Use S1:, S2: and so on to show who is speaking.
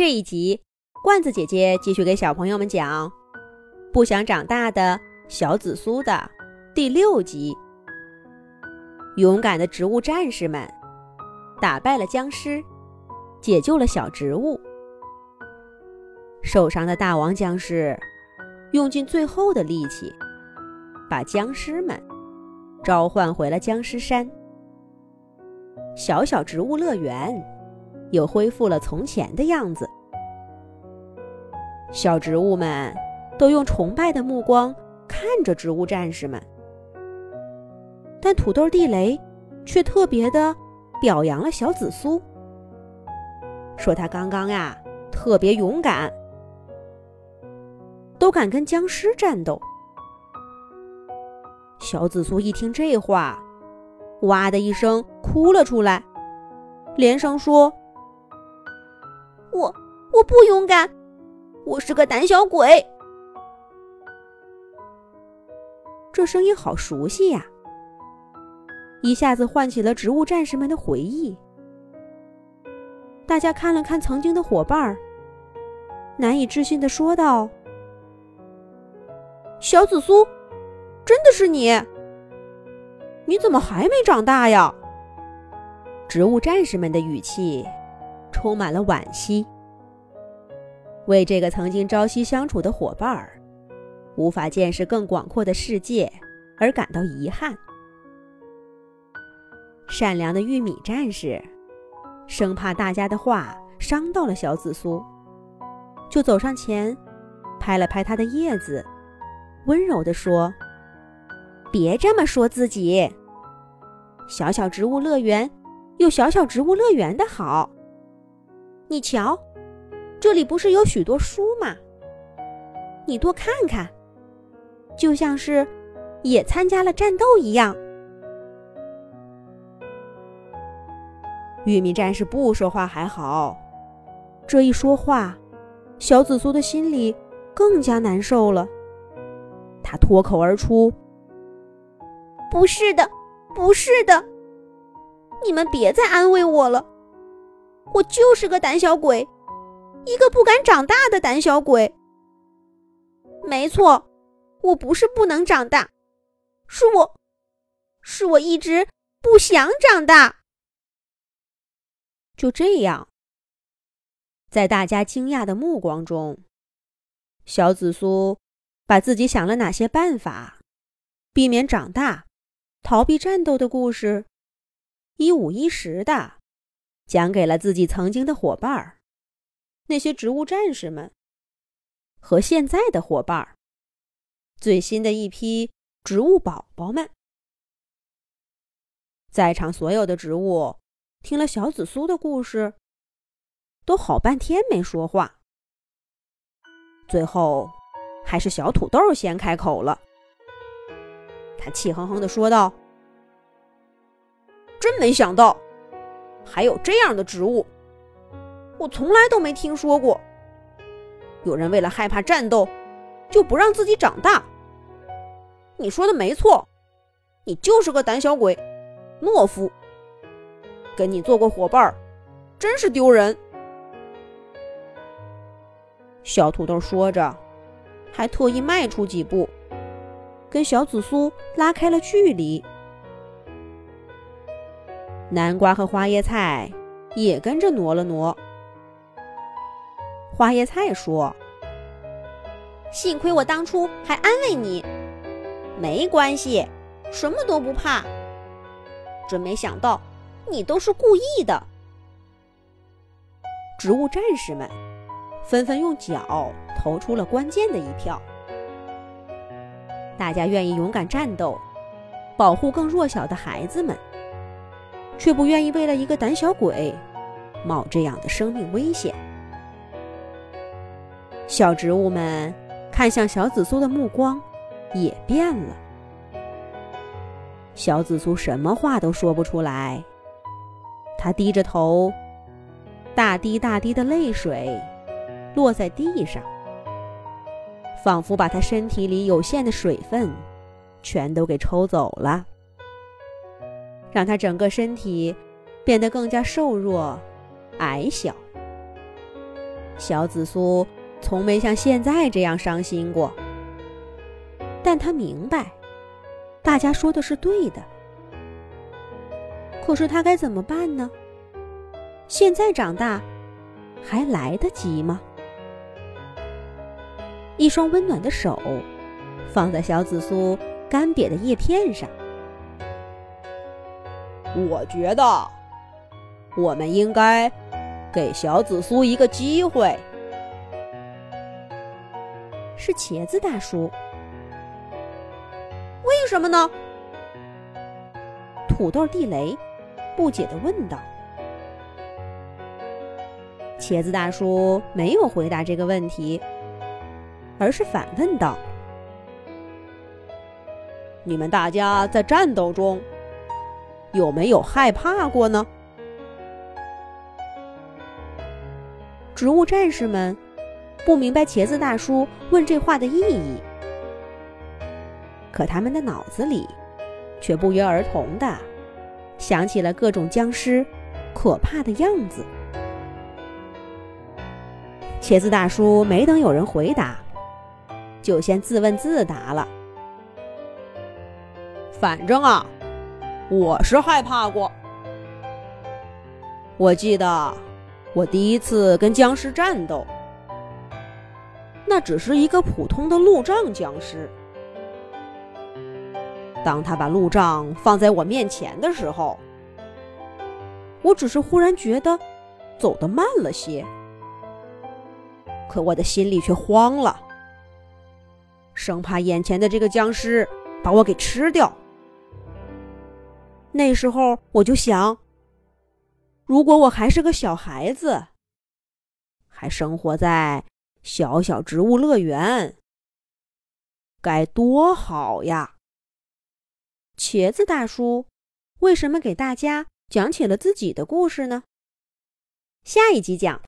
S1: 这一集，罐子姐姐继续给小朋友们讲《不想长大的小紫苏》的第六集。勇敢的植物战士们打败了僵尸，解救了小植物。受伤的大王僵尸用尽最后的力气，把僵尸们召唤回了僵尸山。小小植物乐园。又恢复了从前的样子。小植物们都用崇拜的目光看着植物战士们，但土豆地雷却特别的表扬了小紫苏，说他刚刚呀特别勇敢，都敢跟僵尸战斗。小紫苏一听这话，哇的一声哭了出来，连声说。
S2: 我我不勇敢，我是个胆小鬼。
S1: 这声音好熟悉呀，一下子唤起了植物战士们的回忆。大家看了看曾经的伙伴，难以置信的说道：“小紫苏，真的是你？你怎么还没长大呀？”植物战士们的语气。充满了惋惜，为这个曾经朝夕相处的伙伴儿，无法见识更广阔的世界而感到遗憾。善良的玉米战士，生怕大家的话伤到了小紫苏，就走上前，拍了拍它的叶子，温柔地说：“别这么说自己，小小植物乐园有小小植物乐园的好。”你瞧，这里不是有许多书吗？你多看看，就像是也参加了战斗一样。玉米战士不说话还好，这一说话，小紫苏的心里更加难受了。他脱口而出：“
S2: 不是的，不是的，你们别再安慰我了。”我就是个胆小鬼，一个不敢长大的胆小鬼。没错，我不是不能长大，是我，是我一直不想长大。
S1: 就这样，在大家惊讶的目光中，小紫苏把自己想了哪些办法避免长大、逃避战斗的故事，一五一十的。讲给了自己曾经的伙伴儿，那些植物战士们，和现在的伙伴儿，最新的一批植物宝宝们。在场所有的植物听了小紫苏的故事，都好半天没说话。最后，还是小土豆先开口了。他气哼哼的说道：“真没想到。”还有这样的植物，我从来都没听说过。有人为了害怕战斗，就不让自己长大。你说的没错，你就是个胆小鬼，懦夫。跟你做过伙伴，真是丢人。小土豆说着，还特意迈出几步，跟小紫苏拉开了距离。南瓜和花椰菜也跟着挪了挪。花椰菜说：“
S2: 幸亏我当初还安慰你，没关系，什么都不怕。真没想到你都是故意的。”
S1: 植物战士们纷纷用脚投出了关键的一票。大家愿意勇敢战斗，保护更弱小的孩子们。却不愿意为了一个胆小鬼冒这样的生命危险。小植物们看向小紫苏的目光也变了。小紫苏什么话都说不出来，他低着头，大滴大滴的泪水落在地上，仿佛把他身体里有限的水分全都给抽走了。让他整个身体变得更加瘦弱、矮小。小紫苏从没像现在这样伤心过，但他明白，大家说的是对的。可是他该怎么办呢？现在长大还来得及吗？一双温暖的手放在小紫苏干瘪的叶片上。
S3: 我觉得，我们应该给小紫苏一个机会。
S1: 是茄子大叔。
S2: 为什么呢？
S1: 土豆地雷不解的问道。茄子大叔没有回答这个问题，而是反问道：“
S3: 你们大家在战斗中有没有害怕过呢？”
S1: 植物战士们不明白茄子大叔问这话的意义，可他们的脑子里却不约而同的想起了各种僵尸可怕的样子。茄子大叔没等有人回答，就先自问自答了。
S3: 反正啊，我是害怕过。我记得我第一次跟僵尸战斗，那只是一个普通的路障僵尸。当他把路障放在我面前的时候，我只是忽然觉得走得慢了些。可我的心里却慌了，生怕眼前的这个僵尸把我给吃掉。那时候我就想，如果我还是个小孩子，还生活在小小植物乐园，该多好呀！
S1: 茄子大叔为什么给大家讲起了自己的故事呢？下一集讲。